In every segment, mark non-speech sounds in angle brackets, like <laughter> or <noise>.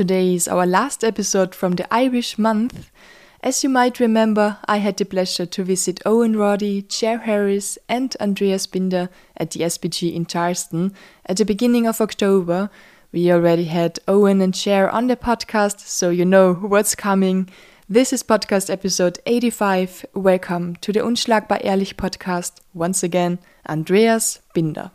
today is our last episode from the Irish month. As you might remember, I had the pleasure to visit Owen Roddy, Cher Harris, and Andreas Binder at the SBG in Charlestown at the beginning of October. We already had Owen and Cher on the podcast, so you know what's coming. This is podcast episode 85. Welcome to the Unschlagbar Ehrlich podcast. Once again, Andreas Binder.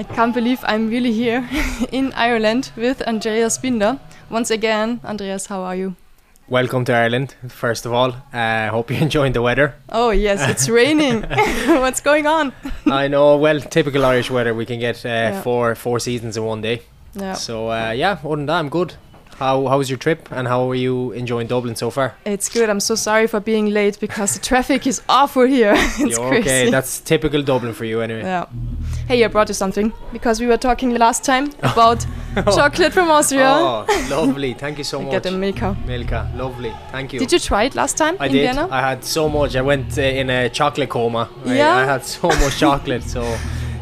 I can't believe I'm really here <laughs> in Ireland with Andreas Binder. Once again, Andreas, how are you? Welcome to Ireland, first of all. I uh, hope you're <laughs> enjoying the weather. Oh, yes, it's <laughs> raining. What's going on? I know, well, typical Irish weather. We can get uh, yeah. four four seasons in one day. Yeah. So, uh, yeah, other than that, I'm good. How how was your trip and how are you enjoying Dublin so far? It's good. I'm so sorry for being late because the traffic is awful here. it's You're crazy. okay. That's typical Dublin for you anyway. Yeah. Hey, I brought you something because we were talking last time <laughs> about <laughs> chocolate from Austria. Oh, lovely. Thank you so <laughs> much. Get a Milka. Milka, lovely. Thank you. Did you try it last time I in did. Vienna? I had so much. I went uh, in a chocolate coma. I, Yeah? I had so much chocolate. So,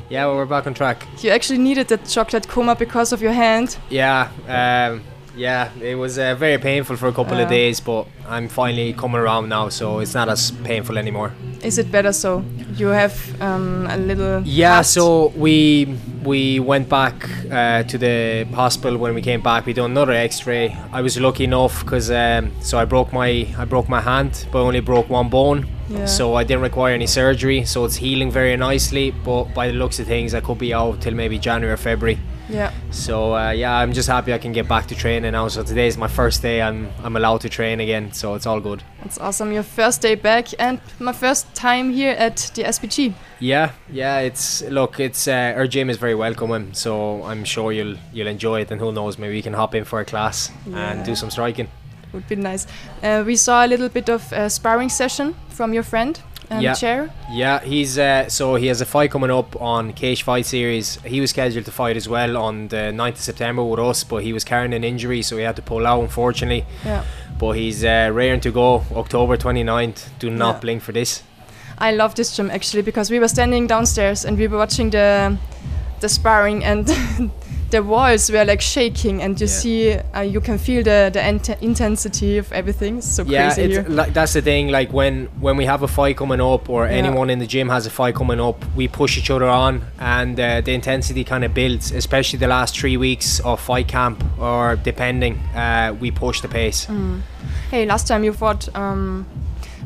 yeah, well, we're back on track. You actually needed that chocolate coma because of your hand. Yeah, um, yeah, it was uh, very painful for a couple Yeah. of days, but I'm finally coming around now, so it's not as painful anymore. Is it better so? You have um, a little. Yeah, so we we went back uh, to the hospital when we came back. We done another X-ray. I was lucky enough because um, so I broke my I broke my hand, but only broke one bone. Yeah. So I didn't require any surgery. So it's healing very nicely. But by the looks of things, I could be out till maybe January or February. Yeah. So uh, yeah, I'm just happy I can get back to training now. So today is my first day. I'm I'm allowed to train again, so it's all good. It's awesome. Your first day back and my first time here at the SBG. Yeah, yeah. It's look, it's uh, our gym is very welcoming, so I'm sure you'll you'll enjoy it. And who knows, maybe we can hop in for a class and do some striking. Would be nice. Uh, we saw a little bit of a sparring session from your friend, um, Yeah. Chair. Yeah, he's uh, so he has a fight coming up on Cage Fight Series. He was scheduled to fight as well on the 9th of September with us, but he was carrying an injury, so he had to pull out, unfortunately. Yeah. But he's uh, raring to go October 29th. Do not Yeah. blink for this. I love this gym actually because we were standing downstairs and we were watching the the sparring and <laughs> the walls were like shaking and you Yeah. see uh, you can feel the the int- intensity of everything. It's so yeah, crazy it's like that's the thing. Like when when we have a fight coming up, or Yeah. anyone in the gym has a fight coming up, we push each other on, and uh, the intensity kind of builds. Especially the last three weeks of fight camp, or depending, uh, we push the pace. Mm. Hey, last time you fought um,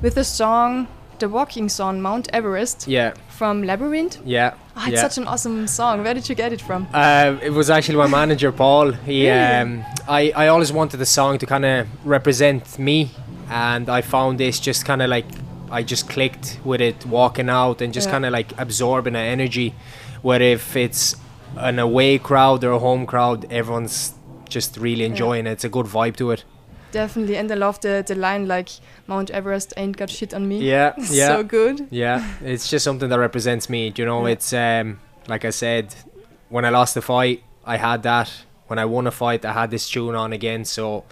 with the song, the walking song Mount Everest Yeah, from Labrinth. yeah, Oh, it's yeah. such an awesome song. Where did you get it from? Uh, it was actually my manager Paul. He, um, I, I always wanted the song to kind of represent me, and I found this just kind of like I just clicked with it, walking out and just Yeah. kind of like absorbing the energy. Where if it's an away crowd or a home crowd, everyone's just really enjoying it. It's a good vibe to it. Definitely, and I love the, the line like Mount Everest ain't got shit on me. Yeah, <laughs> yeah. so good. Yeah, it's just something that represents me. You know, Yeah. it's um, like I said, when I lost the fight, I had that. When I won a fight, I had this tune on again. So,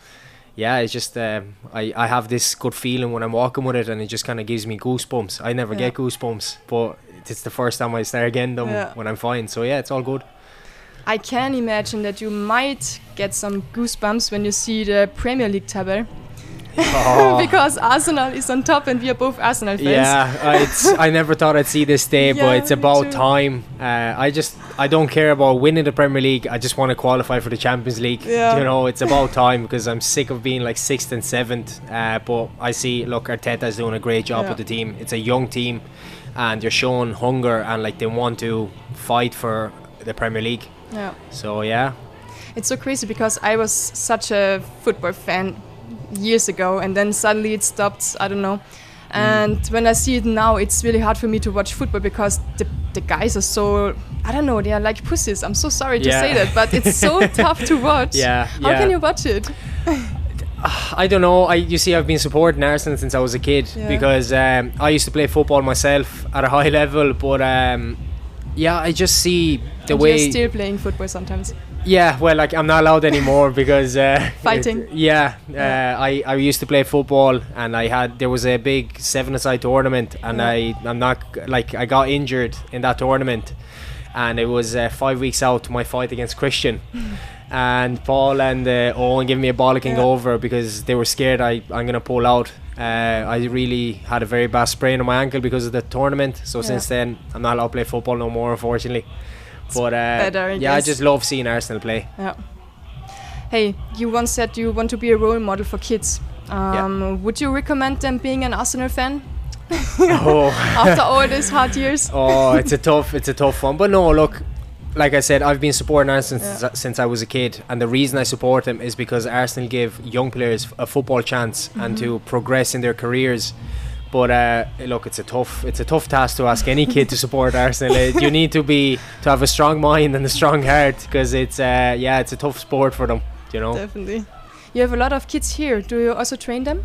yeah, it's just um, I I have this good feeling when I'm walking with it, and it just kind of gives me goosebumps. I never Yeah. get goosebumps, but it's the first time I start getting them Yeah. when I'm fine. So yeah, it's all good. I can imagine that you might get some goosebumps when you see the Premier League table Oh. <laughs> because Arsenal is on top and we are both Arsenal fans. Yeah, I- it's, I never thought I'd see this day, Yeah, but it's about time. Uh, I just I don't care about winning the Premier League. I just want to qualify for the Champions League. Yeah. You know, it's about time because I'm sick of being like sixth and seventh. Uh, but I see, look, Arteta's doing a great job Yeah. with the team. It's a young team, and they're showing hunger and like they want to fight for the Premier League. Yeah. So yeah, It's so crazy because I was such a football fan years ago and then suddenly it stopped. I don't know. And when I see it now, it's really hard for me to watch football because the, the guys are so, I don't know, they are like pussies. I'm so sorry to Yeah. say that, but it's so <laughs> tough to watch. Yeah, How yeah. can you watch it? <sighs> I don't know. I you see, I've been supporting Arsenal since I was a kid Yeah. because um, I used to play football myself at a high <laughs> level. But um, yeah, I just see the And way. You're still playing football sometimes. Yeah, well, like I'm not allowed anymore <laughs> because uh, Fighting. it- yeah, Yeah. Uh, I I used to play football and I had there was a big seven-a-side tournament and Yeah. I I'm not like I got injured in that tournament, and it was uh, five weeks out to my fight against Christian. <laughs> And Paul and uh, Owen gave me a bollocking Yeah. over because they were scared I, I'm going to pull out. Uh, I really had a very bad sprain on my ankle because of the tournament. So Yeah. since then, I'm not allowed to play football no more, unfortunately. But uh, better, I yeah, I just love seeing Arsenal play. Yeah. Hey, you once said you want to be a role model for kids. Um, Would you recommend them being an Arsenal fan oh, <laughs> after all these hard years? <laughs> oh, it's a tough, it's a tough one. But no, look, like I said, I've been supporting Arsenal Yeah. since, since I was a kid, and the reason I support them is because Arsenal give young players a football chance and Mm-hmm. to progress in their careers. But uh, look, it's a tough, it's a tough task to ask any kid to support Arsenal. Uh, you need to be to have a strong mind and a strong heart because it's, uh, yeah, it's a tough sport for them. You know. Definitely. You have a lot of kids here. Do you also train them?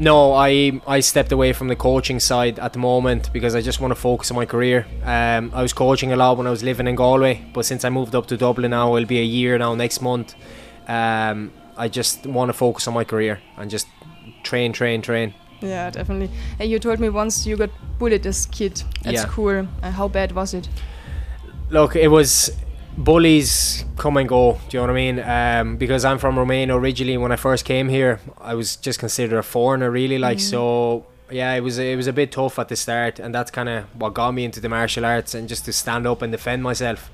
No, I I stepped away from the coaching side at the moment because I just want to focus on my career. Um, I was coaching a lot when I was living in Galway, but since I moved up to Dublin now, it'll be a year now next month. Um, I just want to focus on my career and just train, train, train. Yeah, definitely. Hey, you told me once you got bullied as a kid at Yeah. school. Uh, how bad was it? Look, it was bullies come and go. Do you know what I mean? Um, because I'm from Romania originally. When I first came here, I was just considered a foreigner, really. Like so, yeah, it was it was a bit tough at the start, and that's kind of what got me into the martial arts and just to stand up and defend myself.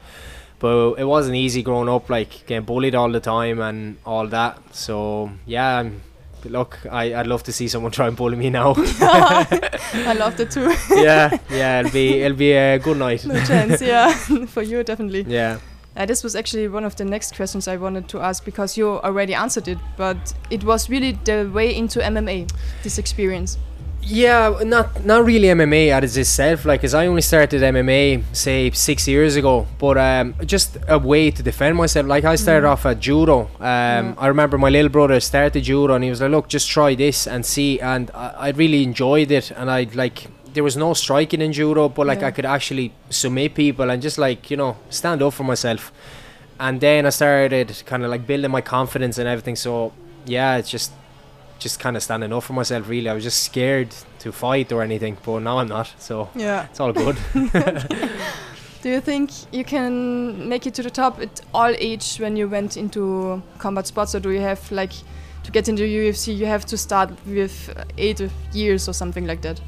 But it wasn't easy growing up, like getting bullied all the time and all that. So yeah, I'm, look, I, I'd love to see someone try and bully me now. <laughs> I love it too. yeah, yeah, it'll be it'll be a good night. no chance, yeah. <laughs> <laughs> For you, definitely. Yeah. Uh, this was actually one of the next questions I wanted to ask because you already answered it, but it was really the way into MMA, this experience. Yeah, not not really MMA as itself. Like, as I only started MMA say six years ago, but um, just a way to defend myself. Like, I started off at judo. Um, I remember my little brother started judo, and he was like, "Look, just try this and see." And I, I really enjoyed it, and I like. There was no striking in judo, but like Yeah. I could actually submit people and just like you know stand up for myself. And then I started kind of like building my confidence and everything. So yeah, it's just just kind of standing up for myself really i was just scared to fight or anything but now i'm not so Yeah. it's all good <laughs> <laughs> Do you think you can make it to the top at all age when you went into combat sports, or do you have like to get into UFC, you have to start with eight years or something like that?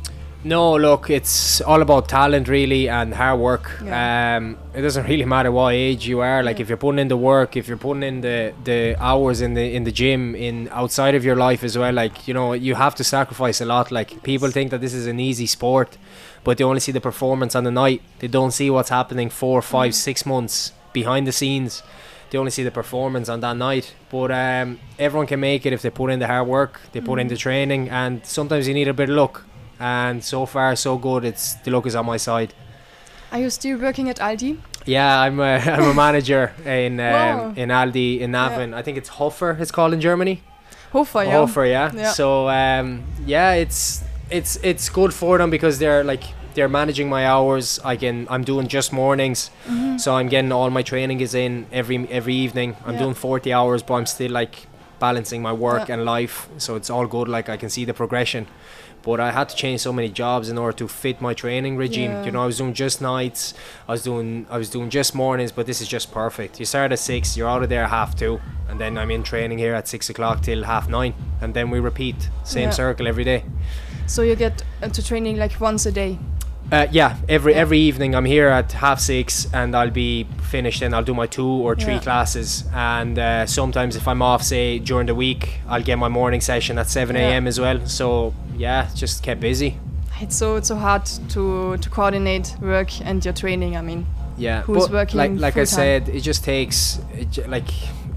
No look it's all about talent really and hard work. Yeah. um it doesn't really matter what age you are. Like Yeah. if you're putting in the work if you're putting in the the hours in the in the gym in outside of your life as well like you know you have to sacrifice a lot. Like people think that this is an easy sport but they only see the performance on the night. They don't see what's happening four five six months behind the scenes. They only see the performance on that night. But um, everyone can make it if they put in the hard work they put in the training and sometimes you need a bit of luck and so far so good it's the luck is on my side Are you still working at Aldi? yeah i'm a, <laughs> I'm a manager in Wow. um, in aldi in Navan i think it's hofer it's called in germany Hofer, yeah. Hofer, yeah. Yeah. So um, yeah, it's it's it's good for them because they're like they're managing my hours. I can I'm doing just mornings, Mm-hmm. so I'm getting all my training is in every every evening. I'm Yeah. doing 40 hours, but I'm still like balancing my work Yeah. and life, so it's all good. Like I can see the progression. But I had to change so many jobs in order to fit my training regime. Yeah. You know, I was doing just nights. I was doing I was doing just mornings, but this is just perfect. You start at six, you're out of there at half two, and then I'm in training here at six o'clock till half nine, and then we repeat same Yeah. circle every day. So you get into training like once a day. Uh, yeah, every Yeah. every evening I'm here at half six, and I'll be finished. and I'll do my two or three Yeah. classes, and uh, sometimes if I'm off, say during the week, I'll get my morning session at seven Yeah. a.m. as well. So yeah, just kept busy. It's so it's so hard to to coordinate work and your training. I mean, Yeah, Who's but working like like I said, it just takes it, like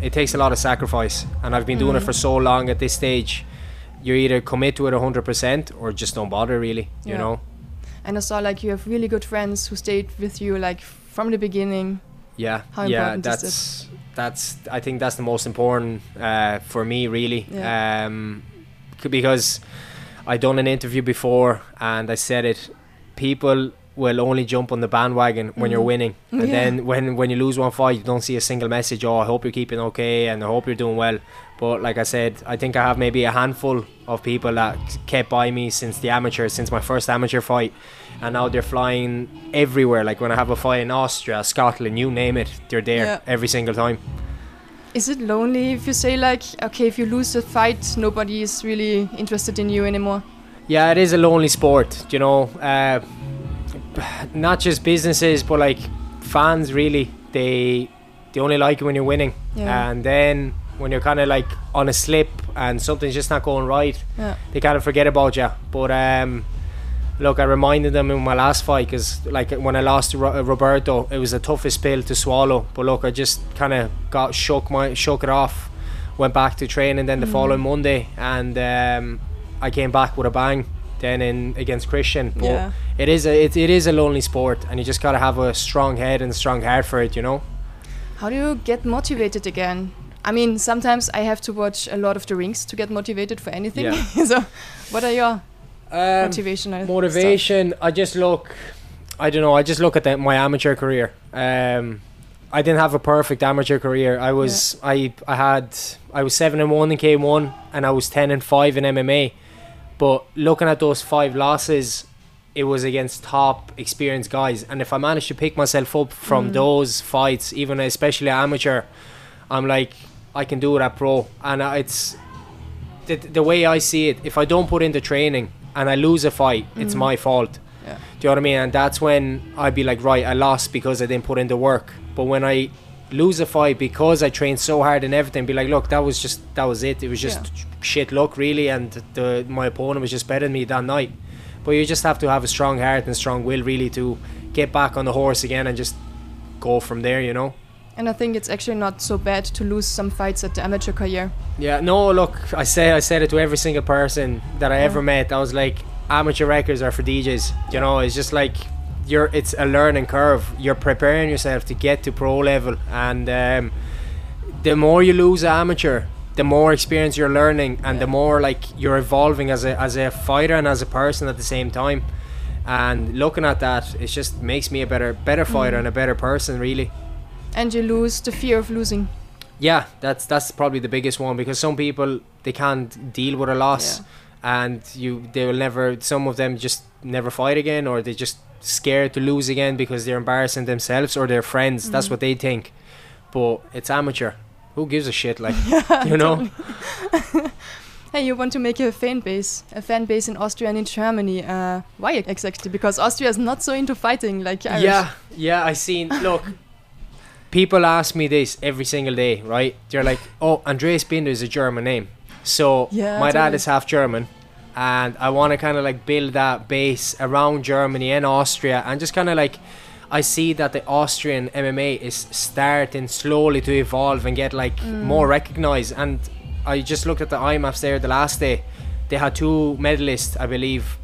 it takes a lot of sacrifice, and I've been doing it Mm. for so long. At this stage, you either commit to it hundred percent or just don't bother. Really, you Yeah. know. And I saw like you have really good friends who stayed with you like from the beginning. Yeah, How yeah, that's that's. I think that's the most important uh, for me, really. Yeah. Um, because I done an interview before and I said it. People will only jump on the bandwagon when you're Mhm. winning, and Yeah. then when when you lose one fight, you don't see a single message. Oh, I hope you're keeping okay, and I hope you're doing well. But like I said, I think I have maybe a handful of people that kept by me since the amateur, since my first amateur fight, and now they're flying everywhere. Like when I have a fight in Austria, Scotland, you name it, they're there Yeah. every single time. Is it lonely if you say like, okay, if you lose the fight, nobody is really interested in you anymore? Yeah, it is a lonely sport, you know. Uh, not just businesses, but like fans. Really, they they only like you when you're winning, Yeah. and then when you're kind of like on a slip and something's just not going right, Yeah. they kind of forget about you. But um, look, I reminded them in my last fight because like when I lost to Ro- Roberto, it was the toughest pill to swallow. But look, I just kind of got shook my shook it off, went back to training then the Mm. following Monday, and um, I came back with a bang. Then in against Christian, but Yeah. It is a it, it is a lonely sport, and you just gotta have a strong head and a strong heart for it, you know. How do you get motivated again? I mean, sometimes I have to watch a lot of the rings to get motivated for anything. Yeah. <laughs> so, what are your Um, motivational stuff? motivation i just look i don't know i just look at the, my amateur career um i didn't have a perfect amateur career i was yeah. i i had i was 7 and 1 in k1 and i was 10 and 5 in mma but looking at those five losses it was against top experienced guys. And if i manage to pick myself up from Mm. those fights even especially amateur i'm like i can do it at pro. And it's the, the way i see it if i don't put in the training and i lose a fight it's Mm. my fault. Yeah. do you know what i mean? And that's when i'd be like right i lost because i didn't put in the work. But when i lose a fight because i trained so hard and everything be like look that was just that was it. It was just shit luck really. And the my opponent was just better than me that night but you just have to have a strong heart and strong will really to get back on the horse again and just go from there you know And I think it's actually not so bad to lose some fights at the amateur career. Yeah, no, look, I say I said it to every single person that I Yeah. ever met. I was like, amateur records are for DJs. You know, it's just like you're. It's a learning curve. You're preparing yourself to get to pro level, and um, the more you lose amateur, the more experience you're learning, and the more like you're evolving as a as a fighter and as a person at the same time. And looking at that, it just makes me a better better fighter Mm. and a better person, really. And you lose the fear of losing. Yeah, that's that's probably the biggest one because some people they can't deal with a loss, and you they will never. Some of them just never fight again, or they just scared to lose again because they're embarrassing themselves or their friends. That's Mhm. what they think. But it's amateur. Who gives a shit? Like <laughs> Yeah, you know. totally. <laughs> hey, you want to make a fan base, a fan base in Austria and in Germany. Uh, why exactly? Because Austria is not so into fighting like Irish. Yeah, yeah. I seen. Look, people ask me this every single day. Right? They're like, "Oh, Andreas Binder is a German name." So Yeah, my dad is half German, and I want to kind of like build that base around Germany and Austria, and just kind of like. I see that the Austrian MMA is starting slowly to evolve and get like Mm. more recognized. And I just looked at the IMMAFs there the last day. They had two medalists, I believe,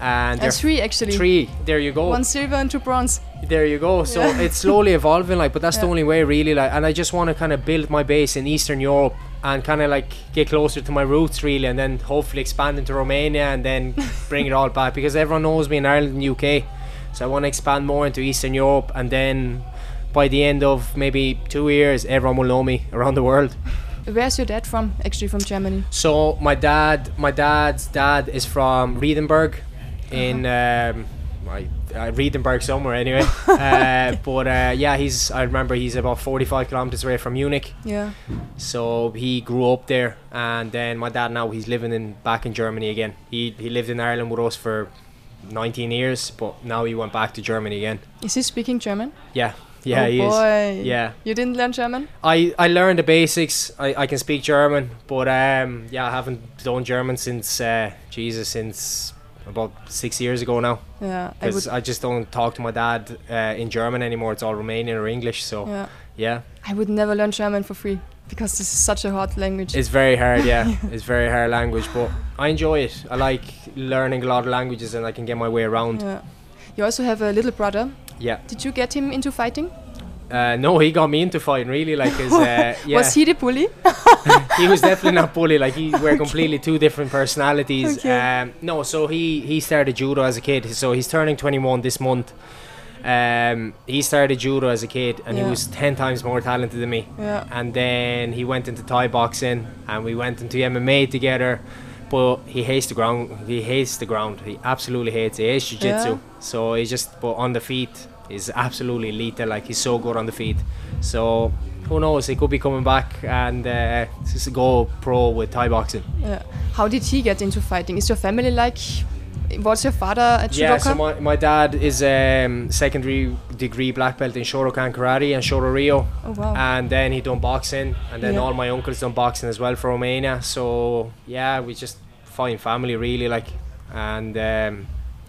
and Uh, three actually. three. There you go. One silver and two bronze. There you go. So Yeah. it's slowly <laughs> evolving, like, but that's the only way, really. Like, and I just want to kind of build my base in Eastern Europe and kind of like get closer to my roots, really, and then hopefully expand into Romania and then <laughs> bring it all back because everyone knows me in Ireland and UK. So I want to expand more into Eastern Europe, and then by the end of maybe two years, everyone will know me <laughs> around the world. Where's your dad from? Actually, from Germany. So my dad, my dad's dad is from Riedenberg, in um, I, uh, Riedenberg somewhere anyway. <laughs> uh, but uh, yeah, he's. I remember he's about forty-five kilometers away from Munich. Yeah. So he grew up there, and then my dad now he's living in back in Germany again. He he lived in Ireland with us for nineteen years, but now he went back to Germany again. Is he speaking German? Yeah, yeah, oh he boy. is. Yeah, You didn't learn German? I, I learned the basics. I, I can speak German, but um, yeah, I haven't done German since uh, Jesus since about six years ago now. Yeah. I would. I, just don't talk to my dad uh, in German anymore. It's all Romanian or English. So Yeah. yeah, I would never learn German for free because this is such a hard language. it's very hard. Yeah, <laughs> it's very hard language, but I enjoy it. I like learning a lot of languages, and I can get my way around. yeah. You also have a little brother. Yeah. Did you get him into fighting? Uh, no, he got me into fighting really. Like, 'cause, uh, <laughs> yeah, Was he the bully? <laughs> he was definitely not bully. Like, he we're completely two different personalities. Okay. Um, no, so he he started judo as a kid. So he's turning 21 this month. Um, he started judo as a kid, and Yeah. he was 10 times more talented than me. Yeah. And then he went into Thai boxing, and we went into MMA together. But he hates the ground. He hates the ground. He absolutely hates it. He hates jiu-jitsu. Yeah. So he's just, but on the feet, is absolutely lethal. Like he's so good on the feet. So who knows? He could be coming back and uh, just go pro with Thai boxing. Yeah. How did he get into fighting? Is your family like? Was your father a judoka? Yeah, so my, my dad is um, secondary degree black belt in Shotokan karate and Shoto Rio. oh wow. and then he done boxing and then Yeah. all my uncles done boxing as well for Romania so yeah we just fine family really like and um,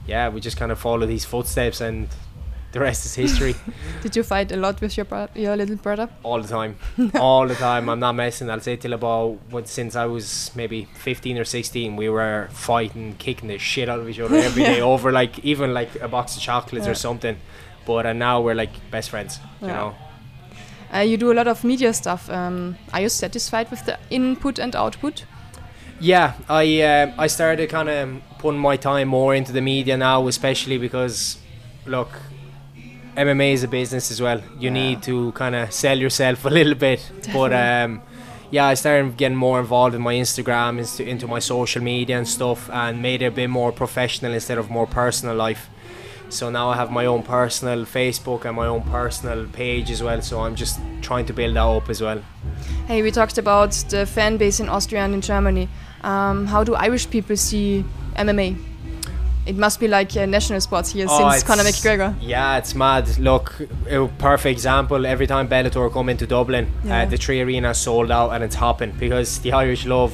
yeah we just kind of follow these footsteps and the rest is history <laughs> did you fight a lot with your bro- your little brother? all the time <laughs> all the time I'm not messing I'll say till about what since I was maybe 15 or 16 we were fighting kicking the shit out of each other every day <laughs> over like even like a box of chocolates Yeah. or something but uh, now we're like best friends you know Uh, you do a lot of media stuff. Um, are you satisfied with the input and output? Yeah, I um I started kind of putting my time more into the media now, especially because, look, MMA is a business as well. You Yeah. need to kind of sell yourself <laughs> a little bit. But um, yeah, I started getting more involved in my Instagram, into, into my social media and stuff, and made it a bit more professional instead of more personal life. So now I have my own personal Facebook and my own personal page as well. So I'm just trying to build that up as well. Hey, we talked about the fan base in Austria and in Germany. Um, how do Irish people see MMA? It must be like a national sport here Oh, since Conor McGregor. Yeah, it's mad. Look, a perfect example. Every time Bellator come into Dublin, Yeah. uh, the three arenas sold out and it's hopping because the Irish love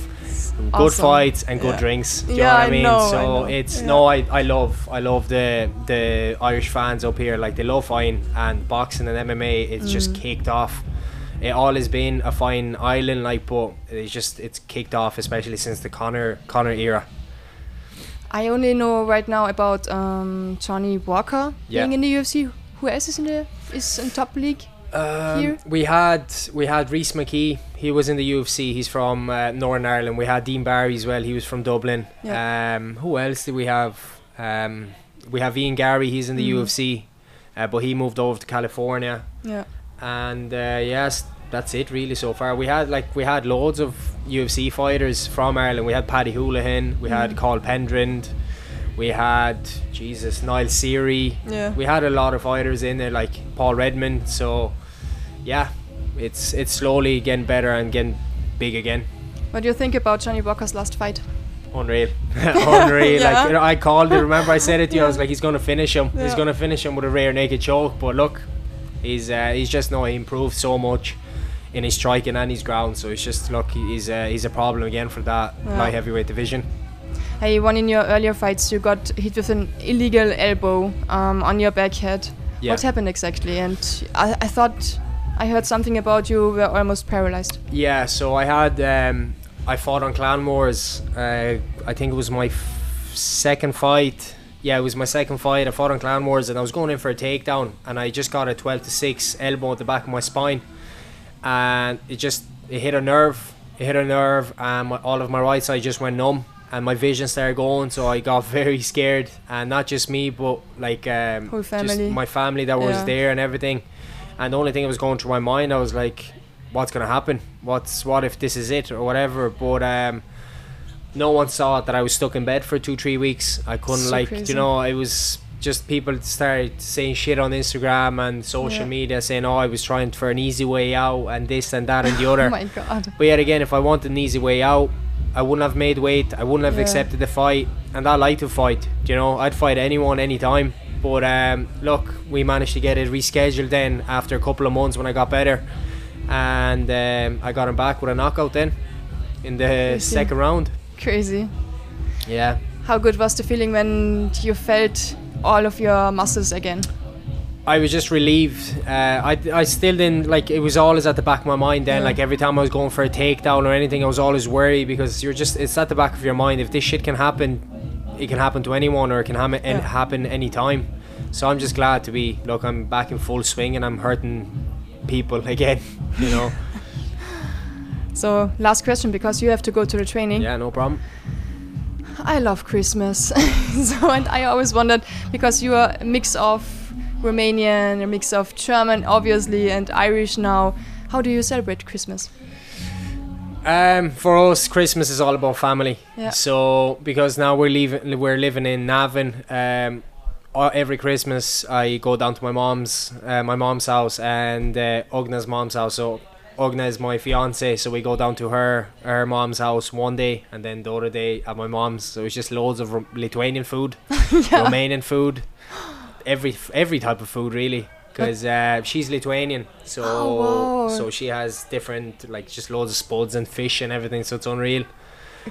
good fights and good Yeah. drinks. Do you Yeah, know what I I mean? know, so know. it's Yeah. no, I, I love I love the the Irish fans up here. Like they love fighting and boxing and MMA. It's Mm. just kicked off. It all has been a fine island, like, but it's just it's kicked off, especially since the Conor Conor era. I only know right now about um, Johnny Walker Yeah. being in the UFC. Who else is in the is in top league? Um, Here? We had we had Rhys McKee. He was in the UFC. He's from uh, Northern Ireland. We had Dean Barry as well. He was from Dublin. Um, who else did we have? Um, we have Ian Garry. He's in the Mm. UFC, uh, but he moved over to California. Yeah. And uh, yes, that's it really so far. We had like we had loads of UFC fighters from Ireland. We had Paddy Holohan. We had Mm. Cathal Pendred. We had Jesus Neil Seery Yeah. we had a lot of fighters in there like Paul Redmond so yeah it's it's slowly getting better and getting big again What do you think about Johnny Walker's last fight? unreal <laughs> <laughs> unreal Yeah. like you know, I called it remember I said it to you I was like he's gonna finish him he's gonna finish him with a rear naked choke but look he's uh, he's just no he improved so much in his striking and his ground so it's just look he's uh, he's a problem again for that Yeah. light heavyweight division Hey, one in your earlier fights, you got hit with an illegal elbow um, on your back head. yeah What happened exactly? And I, I thought I heard something about you were almost paralyzed. Yeah, so I had um, I fought on Clan Wars. Uh, I think it was my f- second fight. Yeah, it was my second fight. I fought on Clan Wars and I was going in for a takedown and I just got a 12 to 6 elbow at the back of my spine and it just it hit a nerve. It hit a nerve and my, all of my right side just went numb and my vision started going so I got <laughs> very scared and not just me but like um, Whole family. my family that was Yeah. there and everything and the only thing that was going through my mind I was like what's gonna happen what's what if this is it or whatever but um no one saw it that I was stuck in bed for two three weeks I couldn't So like crazy. you know it was just people started saying shit on Instagram and social Yeah. media saying oh I was trying for an easy way out and this and that and the other <laughs> Oh my god. but yet again, if I wanted an easy way out, I wouldn't have made weight. I wouldn't have Yeah. accepted the fight, and I like to fight. You know, I'd fight anyone, anytime. But um, look, we managed to get it rescheduled then after a couple of months when I got better, and um, I got him back with a knockout then in the Crazy. second round. Crazy. Yeah. How good was the feeling when you felt all of your muscles again? I was just relieved. Uh, I, I still didn't like. It was always at the back of my mind. Then, Yeah. like every time I was going for a takedown or anything, I was always worried because you're just. It's at the back of your mind. If this shit can happen, it can happen to anyone, or it can ha- Yeah. happen anytime. So I'm just glad to be. Look, I'm back in full swing, and I'm hurting people <laughs> again. You know. <laughs> So last question because you have to go to the training. yeah, no problem. I love Christmas. <laughs> so and I always wondered because you are a mix of Romanian, a mix of German, obviously, and Irish now. How do you celebrate Christmas? Um, for us, Christmas is all about family. Yeah. So because now we're leaving, we're living in Navan. Um, every Christmas I go down to my mom's, uh, my mom's house, and uh, Ogna's mom's house. So Ogna my fiance, so we go down to her, her mom's house one day, and then the other day at my mom's. So it's just loads of Lithuanian food, <laughs> Romanian food, every every type of food really. Because uh, she's Lithuanian, so Oh, wow. so she has different like just loads of spuds and fish and everything. So it's unreal.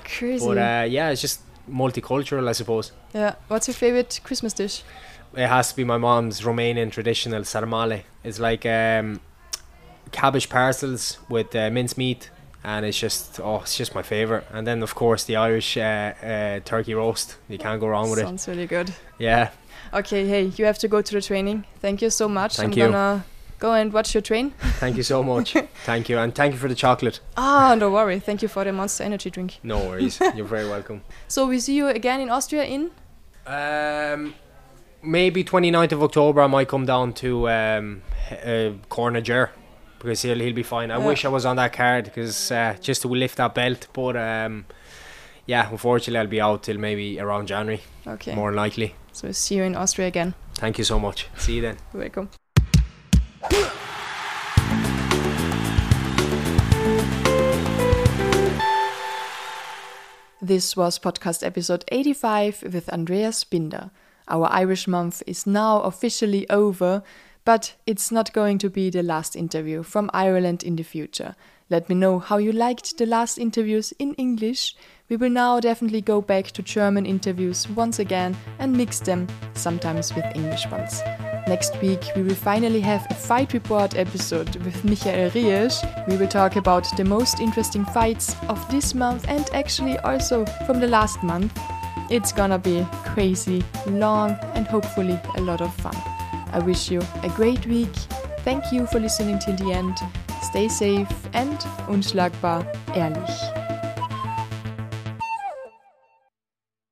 Crazy. But uh, yeah, it's just multicultural, I suppose. yeah. What's your favorite Christmas dish? It has to be my mom's Romanian traditional sarmale. It's like um, cabbage parcels with uh, mincemeat, and it's just oh, it's just my favorite. And then of course the Irish uh, uh, turkey roast. You can't go wrong with it. Sounds really good. Yeah, Okay, hey, you have to go to the training. Thank you so much. Thank I'm you. gonna go and watch your train. <laughs> thank you so much. <laughs> thank you, and thank you for the chocolate. Ah, don't worry. Thank you for the Monster Energy drink. No worries. <laughs> You're very welcome. So we see you again in Austria in Um, maybe 29th of October, I might come down to um, uh, Cornager because he'll he'll be fine. I Yeah. wish I was on that card because uh, just to lift that belt, but um, yeah, unfortunately, I'll be out till maybe around January, Okay. more likely. So see you in Austria again. Thank you so much. See you then. You're <laughs> welcome. This was podcast episode 85 with Andreas Binder. Our Irish month is now officially over, but it's not going to be the last interview from Ireland in the future. Let me know how you liked the last interviews in English. We will now definitely go back to German interviews once again and mix them, sometimes with English ones. Next week, we will finally have a fight report episode with Michael Riesch. We will talk about the most interesting fights of this month and actually also from the last month. It's gonna be crazy, long, and hopefully a lot of fun. I wish you a great week. Thank you for listening till the end. Stay safe and unschlagbar ehrlich.